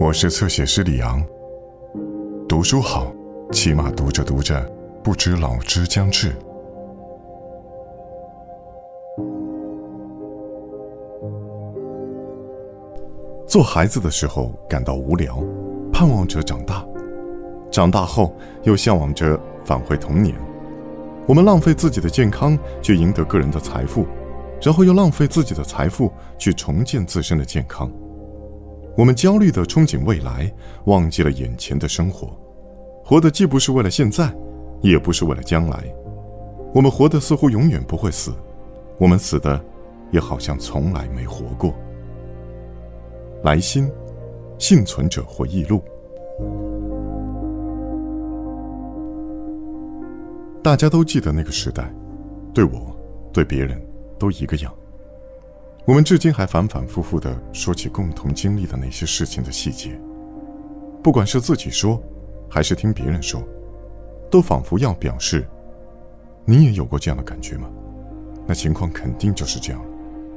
我是侧写师李昂。读书好，起码读着读着，不知老之将至。做孩子的时候感到无聊，盼望着长大；长大后又向往着返回童年。我们浪费自己的健康去赢得个人的财富，然后又浪费自己的财富去重建自身的健康。我们焦虑的憧憬未来，忘记了眼前的生活，活的既不是为了现在，也不是为了将来。我们活的似乎永远不会死，我们死的，也好像从来没活过。来信，幸存者回忆录。大家都记得那个时代，对我，对别人，都一个样。我们至今还反反复复地说起共同经历的那些事情的细节，不管是自己说，还是听别人说，都仿佛要表示：你也有过这样的感觉吗？那情况肯定就是这样。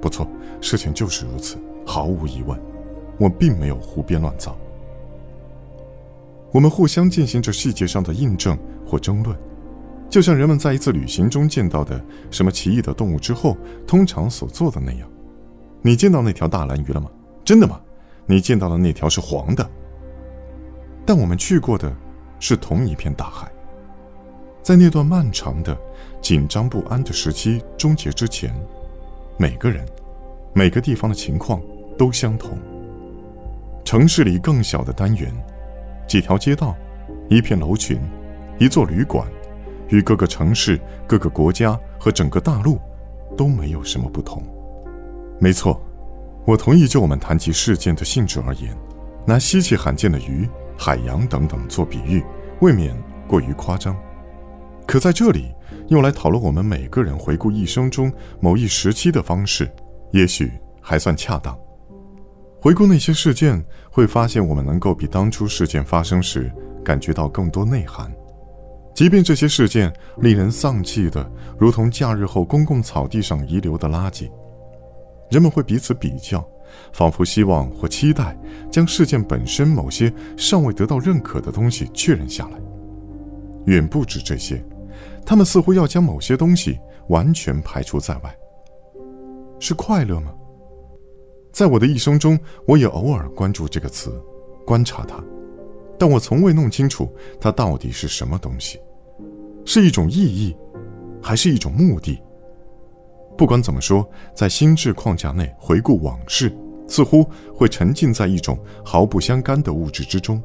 不错，事情就是如此，毫无疑问，我并没有胡编乱造。我们互相进行着细节上的印证或争论，就像人们在一次旅行中见到的什么奇异的动物之后，通常所做的那样。你见到那条大蓝鱼了吗？真的吗？你见到的那条是黄的。但我们去过的，是同一片大海。在那段漫长的、紧张不安的时期终结之前，每个人、每个地方的情况都相同。城市里更小的单元，几条街道，一片楼群，一座旅馆，与各个城市、各个国家和整个大陆，都没有什么不同。没错，我同意。就我们谈及事件的性质而言，拿稀奇罕见的鱼、海洋等等做比喻，未免过于夸张。可在这里用来讨论我们每个人回顾一生中某一时期的方式，也许还算恰当。回顾那些事件，会发现我们能够比当初事件发生时感觉到更多内涵，即便这些事件令人丧气的，如同假日后公共草地上遗留的垃圾。人们会彼此比较，仿佛希望或期待将事件本身某些尚未得到认可的东西确认下来。远不止这些，他们似乎要将某些东西完全排除在外。是快乐吗？在我的一生中，我也偶尔关注这个词，观察它，但我从未弄清楚它到底是什么东西，是一种意义，还是一种目的？不管怎么说，在心智框架内回顾往事，似乎会沉浸在一种毫不相干的物质之中，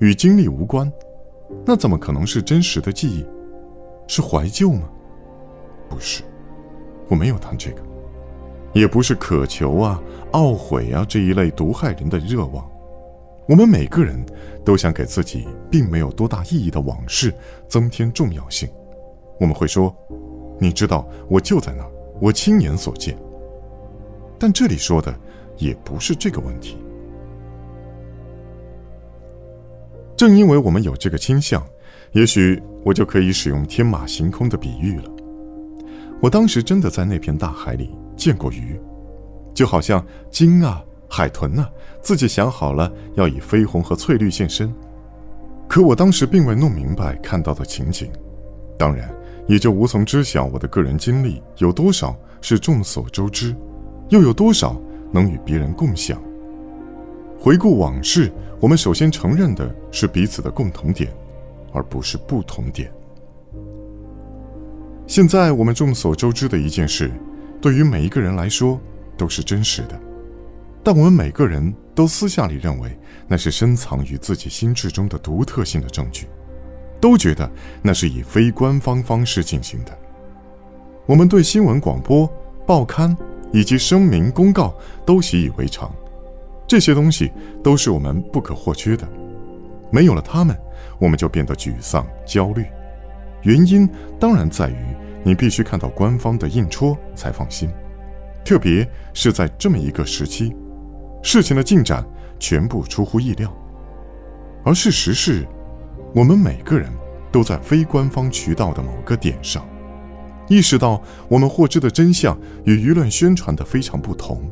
与经历无关。那怎么可能是真实的记忆？是怀旧吗？不是，我没有谈这个，也不是渴求啊、懊悔啊这一类毒害人的热望。我们每个人都想给自己并没有多大意义的往事增添重要性。我们会说：“你知道，我就在那儿。”我亲眼所见，但这里说的也不是这个问题。正因为我们有这个倾向，也许我就可以使用天马行空的比喻了。我当时真的在那片大海里见过鱼，就好像鲸啊、海豚啊，自己想好了要以绯红和翠绿现身。可我当时并未弄明白看到的情景，当然。也就无从知晓我的个人经历有多少是众所周知，又有多少能与别人共享。回顾往事，我们首先承认的是彼此的共同点，而不是不同点。现在我们众所周知的一件事，对于每一个人来说都是真实的，但我们每个人都私下里认为那是深藏于自己心智中的独特性的证据。都觉得那是以非官方方式进行的。我们对新闻广播、报刊以及声明公告都习以为常，这些东西都是我们不可或缺的。没有了它们，我们就变得沮丧、焦虑。原因当然在于你必须看到官方的印戳才放心，特别是在这么一个时期，事情的进展全部出乎意料。而事实是。我们每个人都在非官方渠道的某个点上，意识到我们获知的真相与舆论宣传的非常不同。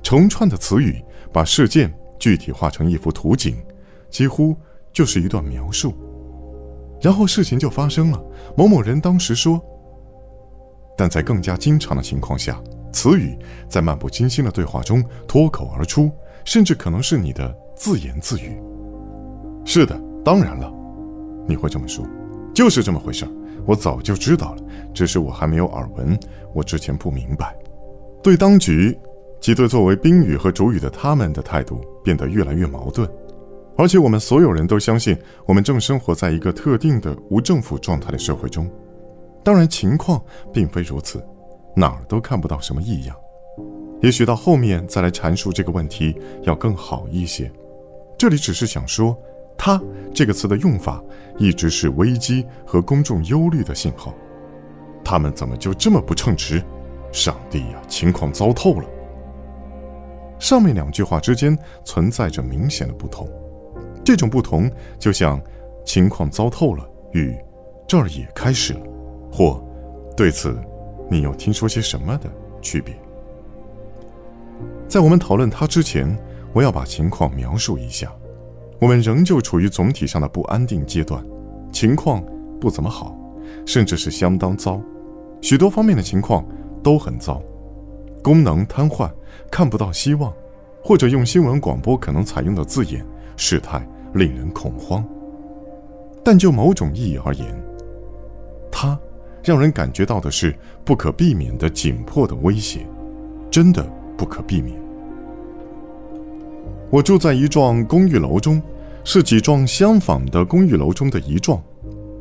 成串的词语把事件具体化成一幅图景，几乎就是一段描述。然后事情就发生了。某某人当时说。但在更加经常的情况下，词语在漫不经心的对话中脱口而出，甚至可能是你的自言自语。是的，当然了，你会这么说，就是这么回事儿。我早就知道了，只是我还没有耳闻，我之前不明白。对当局，即对作为宾语和主语的他们的态度变得越来越矛盾，而且我们所有人都相信，我们正生活在一个特定的无政府状态的社会中。当然，情况并非如此，哪儿都看不到什么异样。也许到后面再来阐述这个问题要更好一些。这里只是想说，“他”这个词的用法一直是危机和公众忧虑的信号。他们怎么就这么不称职？上帝呀，情况糟透了！上面两句话之间存在着明显的不同，这种不同就像“情况糟透了”与“这儿也开始了”。或，对此，你又听说些什么的区别？在我们讨论它之前，我要把情况描述一下。我们仍旧处于总体上的不安定阶段，情况不怎么好，甚至是相当糟，许多方面的情况都很糟，功能瘫痪，看不到希望，或者用新闻广播可能采用的字眼，事态令人恐慌。但就某种意义而言，它。让人感觉到的是不可避免的紧迫的威胁，真的不可避免。我住在一幢公寓楼中，是几幢相仿的公寓楼中的一幢。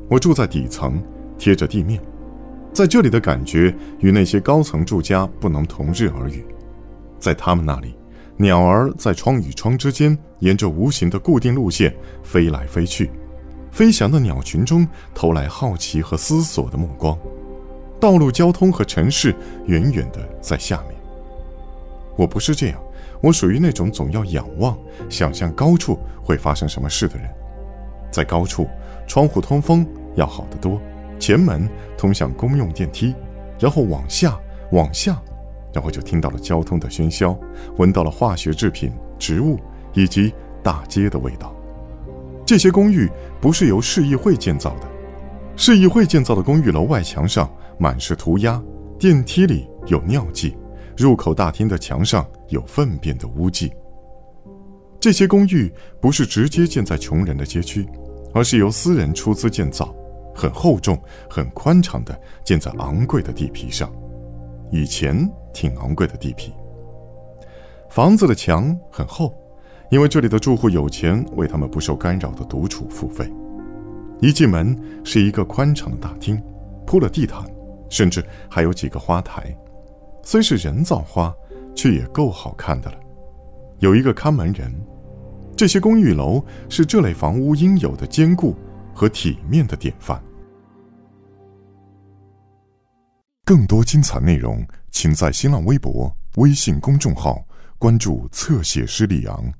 我住在底层，贴着地面，在这里的感觉与那些高层住家不能同日而语。在他们那里，鸟儿在窗与窗之间沿着无形的固定路线飞来飞去。飞翔的鸟群中投来好奇和思索的目光，道路交通和城市远远的在下面。我不是这样，我属于那种总要仰望、想象高处会发生什么事的人。在高处，窗户通风要好得多，前门通向公用电梯，然后往下，往下，然后就听到了交通的喧嚣，闻到了化学制品、植物以及大街的味道。这些公寓不是由市议会建造的，市议会建造的公寓楼外墙上满是涂鸦，电梯里有尿迹，入口大厅的墙上有粪便的污迹。这些公寓不是直接建在穷人的街区，而是由私人出资建造，很厚重、很宽敞的建在昂贵的地皮上，以前挺昂贵的地皮。房子的墙很厚。因为这里的住户有钱，为他们不受干扰的独处付费。一进门是一个宽敞的大厅，铺了地毯，甚至还有几个花台，虽是人造花，却也够好看的了。有一个看门人。这些公寓楼是这类房屋应有的坚固和体面的典范。更多精彩内容，请在新浪微博、微信公众号关注“侧写师李昂”。